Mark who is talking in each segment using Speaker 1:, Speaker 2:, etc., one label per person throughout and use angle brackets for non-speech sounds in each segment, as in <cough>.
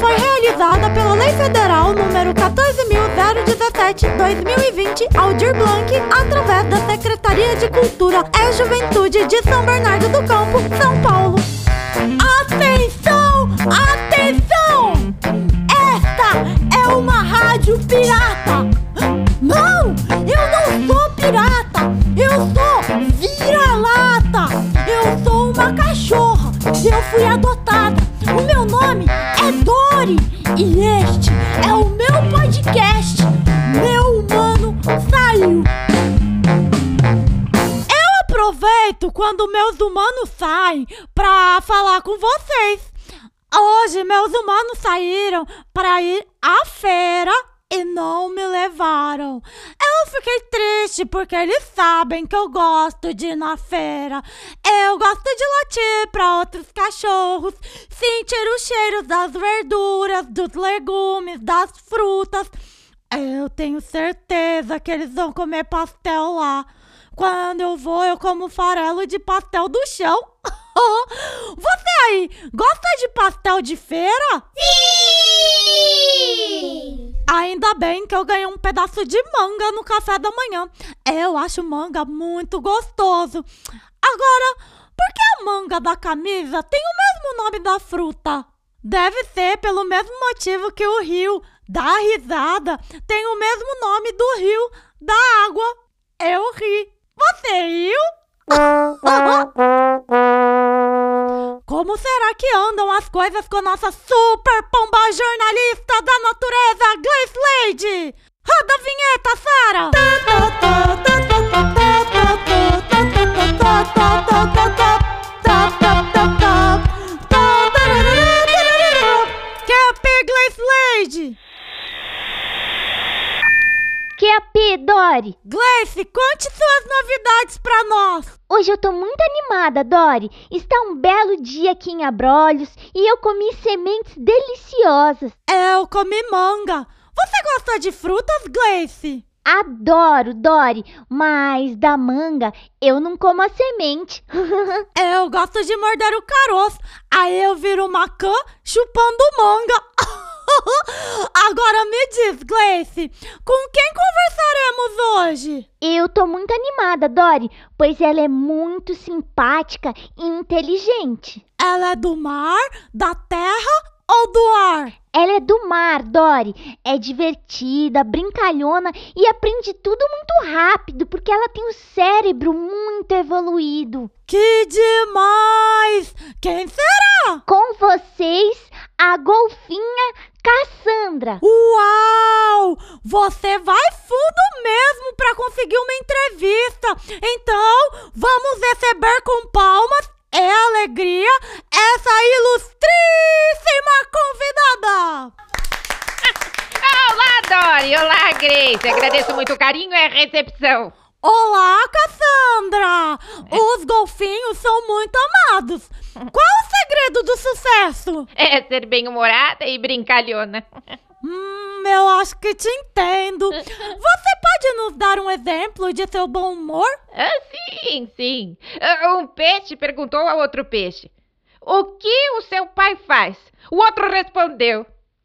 Speaker 1: Foi realizada pela Lei Federal número 14.017-2020 Aldir Blanc através da Secretaria de Cultura e Juventude de São Bernardo do Campo, São Paulo. Atenção! Atenção! Esta é uma rádio pirata! Não! Eu não sou pirata! Eu sou vira-lata! Eu sou uma cachorra! Eu fui adotada! Quando meus humanos saem pra falar com vocês! Hoje meus humanos saíram para ir à feira e não me levaram. Eu fiquei triste porque eles sabem que eu gosto de ir na feira. Eu gosto de latir para outros cachorros, sentir o cheiro das verduras, dos legumes, das frutas. Eu tenho certeza que eles vão comer pastel lá. Quando eu vou, eu como farelo de pastel do chão. <laughs> Você aí, gosta de pastel de feira?
Speaker 2: Sim!
Speaker 1: Ainda bem que eu ganhei um pedaço de manga no café da manhã. Eu acho manga muito gostoso. Agora, por que a manga da camisa tem o mesmo nome da fruta? Deve ser pelo mesmo motivo que o rio da risada tem o mesmo nome do rio da água. Eu ri. Você riu? <laughs> Como será que andam as coisas com a nossa super pomba jornalista da natureza, Gleice Lady? Roda a vinheta, Sara! Cap <laughs>
Speaker 2: P, Dori?
Speaker 1: Gleice, conte suas novidades pra nós!
Speaker 2: Hoje eu tô muito animada, Dori. Está um belo dia aqui em Abrolhos e eu comi sementes deliciosas.
Speaker 1: Eu comi manga. Você gosta de frutas, Gleice?
Speaker 2: Adoro, Dori, mas da manga eu não como a semente. <laughs>
Speaker 1: Eu gosto de morder o caroço. Aí eu viro maçã chupando manga. <laughs> <laughs> Agora me diz, Gleice, com quem conversaremos hoje?
Speaker 2: Eu tô muito animada, Dori, pois ela é muito simpática e inteligente.
Speaker 1: Ela é do mar, da terra ou do ar?
Speaker 2: Ela é do mar, Dori. É divertida, brincalhona e aprende tudo muito rápido porque ela tem um cérebro muito evoluído.
Speaker 1: Que demais! Quem será?
Speaker 2: Com vocês, a golfinha Cassandra.
Speaker 1: Uau! Você vai fundo mesmo para conseguir uma entrevista. Então, vamos receber com palmas e alegria essa ilustríssima convidada. <laughs>
Speaker 3: Olá, Dori! Olá, Grace! Agradeço muito o carinho e a recepção.
Speaker 1: Olá, Cassandra! Os golfinhos são muito amados. Qual o segredo do sucesso?
Speaker 3: É ser bem-humorada e brincalhona.
Speaker 1: Hum, eu acho que te entendo. Você pode nos dar um exemplo de seu bom humor?
Speaker 3: Ah, sim, sim. Ah, Um peixe perguntou ao outro peixe: O que o seu pai faz? O outro respondeu: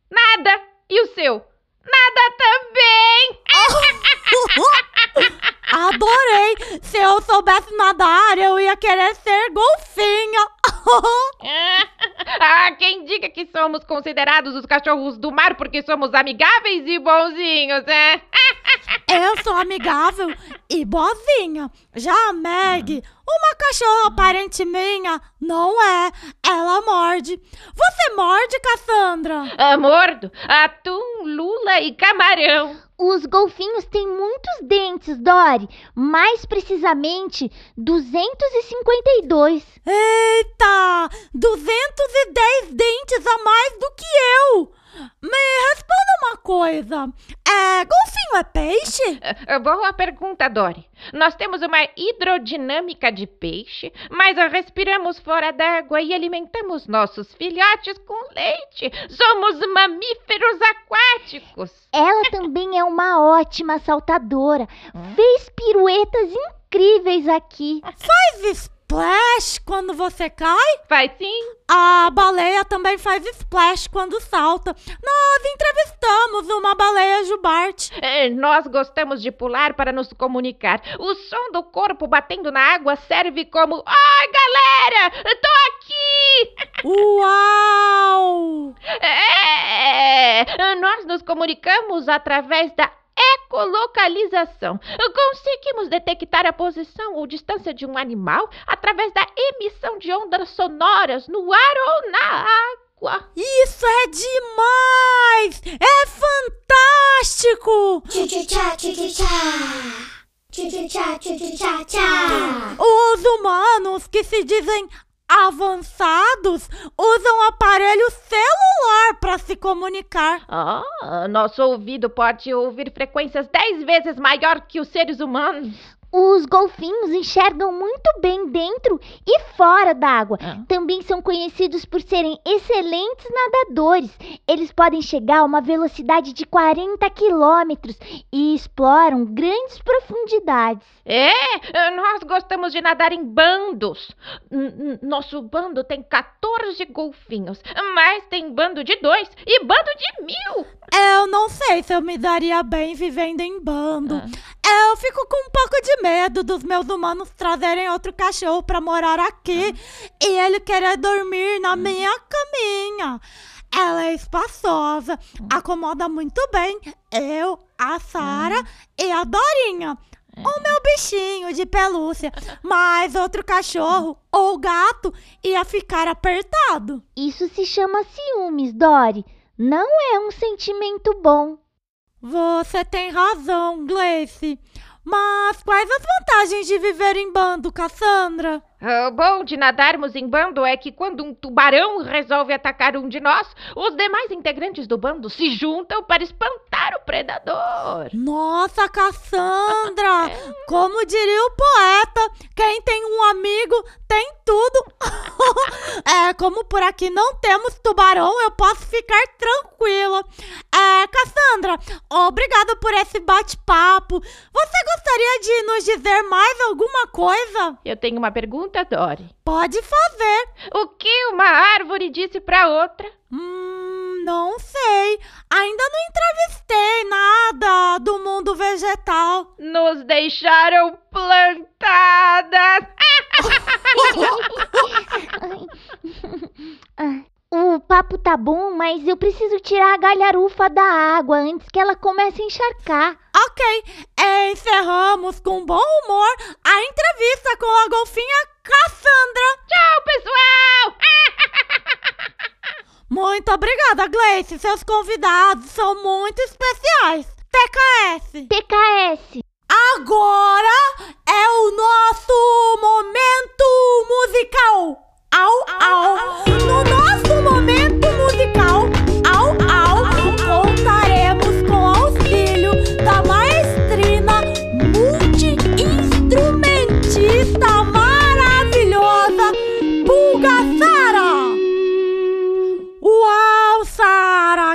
Speaker 3: Nada. E o seu? Nada também. <laughs>
Speaker 1: Adorei! Se eu soubesse nadar, eu ia querer ser golfinha. <laughs>
Speaker 3: Ah, quem diga que somos considerados os cachorros do mar porque somos amigáveis e bonzinhos, é?
Speaker 1: Eu sou amigável e boazinha. Já a Meg, uma cachorra parente minha, não é. Ela morde. Você morde, Cassandra?
Speaker 3: Ah, mordo, atum, lula e camarão.
Speaker 2: Os golfinhos têm muitos dentes, Dori. Mais precisamente, 252.
Speaker 1: Eita! 210 dentes a mais do que eu! Me responda uma coisa. É, golfinho é peixe?
Speaker 3: Ah, Boa pergunta, Dori. Nós temos uma hidrodinâmica de peixe, mas respiramos fora d'água e alimentamos nossos filhotes com leite. Somos mamíferos aquáticos.
Speaker 2: Ela também é uma ótima saltadora. Fez piruetas incríveis aqui.
Speaker 1: Faz splash quando você cai?
Speaker 3: Faz sim.
Speaker 1: A baleia também faz splash quando salta. Nós entrevistamos uma baleia jubarte.
Speaker 3: É, Nós gostamos de pular para nos comunicar. O som do corpo batendo na água serve como. Ai, galera! Tô aqui!
Speaker 1: Uau!
Speaker 3: É, nós nos comunicamos através da ecolocalização. Conseguimos detectar a posição ou distância de um animal através da emissão de ondas sonoras no ar ou na água.
Speaker 1: Isso é demais! É fantástico!
Speaker 4: Tchu-tchu-tchá. Tchu-tchu-tchá, tchu-tchu-tchá-tchá.
Speaker 1: Os humanos que se dizem avançados usam aparelho celular para se comunicar.
Speaker 3: Ah, nosso ouvido pode ouvir frequências 10 vezes maior que os seres humanos.
Speaker 2: Os golfinhos enxergam muito bem dentro e fora d'água.
Speaker 3: Ah.
Speaker 2: Também são conhecidos por serem excelentes nadadores. Eles podem chegar a uma velocidade de 40 quilômetros e exploram grandes profundidades.
Speaker 3: É, nós gostamos de nadar em bandos. Nosso bando tem 14 golfinhos, mas tem bando de dois e bando de mil.
Speaker 1: Eu não sei se eu me daria bem vivendo em bando. Eu fico com um pouco de medo dos meus humanos trazerem outro cachorro para morar aqui e ele querer dormir na minha caminha. Ela é espaçosa, acomoda muito bem eu, a Sara e a Dorinha. O meu bichinho de pelúcia, mas outro cachorro ou gato ia ficar apertado.
Speaker 2: Isso se chama ciúmes, Dory. Não é um sentimento bom.
Speaker 1: Você tem razão, Gleice. Mas quais as vantagens de viver em bando, Cassandra?
Speaker 3: O bom de nadarmos em bando é que quando um tubarão resolve atacar um de nós, os demais integrantes do bando se juntam para espantar o predador.
Speaker 1: Nossa, Cassandra! <laughs> Como diria o poeta, quem tem um amigo tem tudo. <laughs> é, como por aqui não temos tubarão, eu posso ficar tranquila. É, Cassandra, obrigada por esse bate-papo. Você gostaria de nos dizer mais alguma coisa?
Speaker 3: Eu tenho uma pergunta, Dory.
Speaker 1: Pode fazer.
Speaker 3: O que uma árvore disse para outra?
Speaker 1: Hum, não sei. Ainda não entrevistei nada do mundo vegetal.
Speaker 3: Nos deixaram plantadas. <laughs>
Speaker 2: Ah, O papo tá bom, mas eu preciso tirar a galharufa da água antes que ela comece a encharcar.
Speaker 1: Ok, é, encerramos com bom humor a entrevista com a golfinha Cassandra.
Speaker 3: Tchau, pessoal! <laughs>
Speaker 1: Muito obrigada, Gleice. Seus convidados são muito especiais. TKS.
Speaker 2: TKS.
Speaker 1: Agora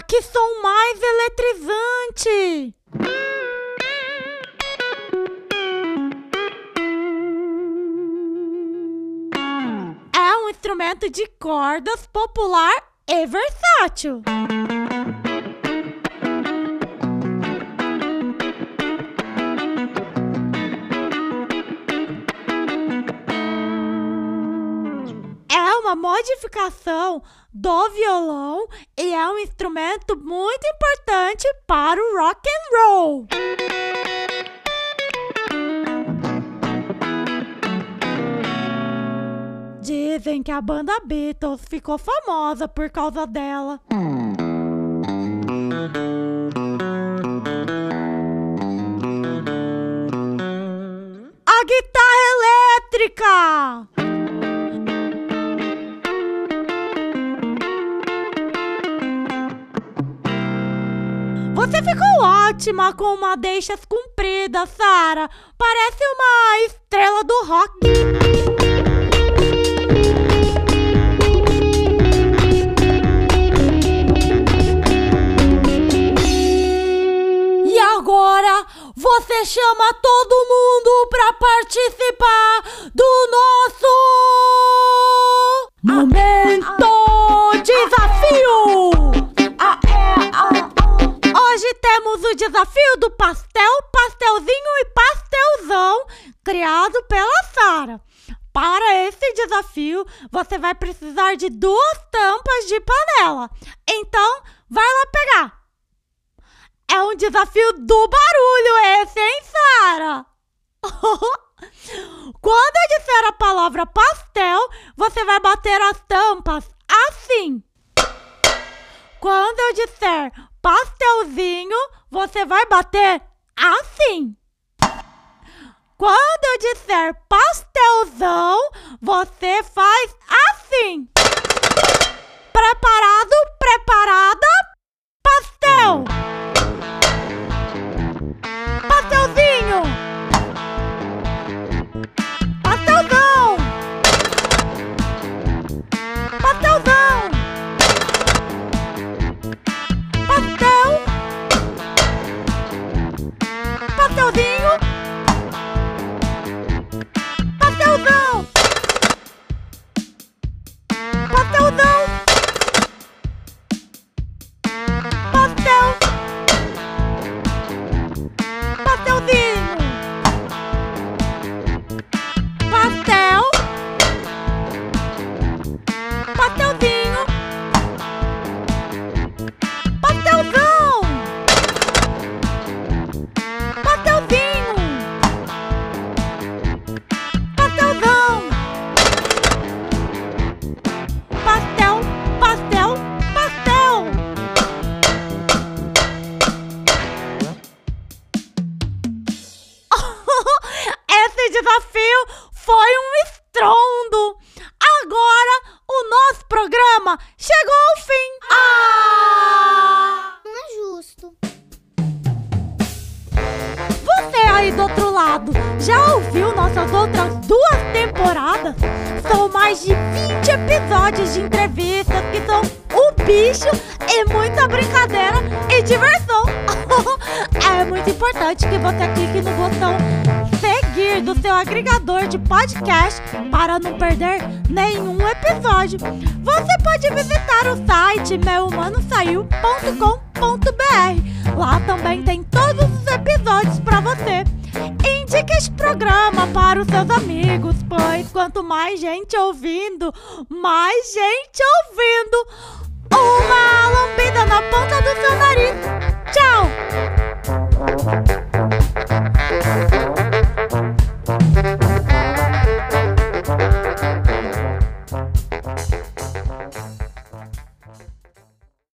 Speaker 1: que som mais eletrizante! É um instrumento de cordas popular e versátil. Uma modificação do violão e é um instrumento muito importante para o rock and roll. Dizem que a banda Beatles ficou famosa por causa dela. Ótima com madeixas compridas, Sara. Parece uma estrela do rock. E agora você chama todo mundo para participar do nosso Sara. Para esse desafio, você vai precisar de duas tampas de panela. Então, vai lá pegar. É um desafio do barulho esse, hein, Sara? <laughs> Quando eu disser a palavra pastel, você vai bater as tampas assim. Quando eu disser pastelzinho, você vai bater assim. Quando eu disser pastelzão, você faz assim. Preparado, preparada, pastel. Pastelzinho. Pastelzão. Pastelzão. Foi um estrondo. Agora o nosso programa chegou ao fim. Ah!
Speaker 4: Não é justo.
Speaker 1: Você aí do outro lado, já ouviu nossas outras duas temporadas? São mais de 20 episódios de entrevistas que são o bicho e muita brincadeira e diversão. <laughs> é muito importante que você clique no botão do seu agregador de podcast para não perder nenhum episódio. Você pode visitar o site meumanosaiu.com.br. Lá também tem todos os episódios para você. Indique este programa para os seus amigos, pois quanto mais gente ouvindo, mais gente ouvindo. Uma lambida na ponta do seu nariz. Tchau!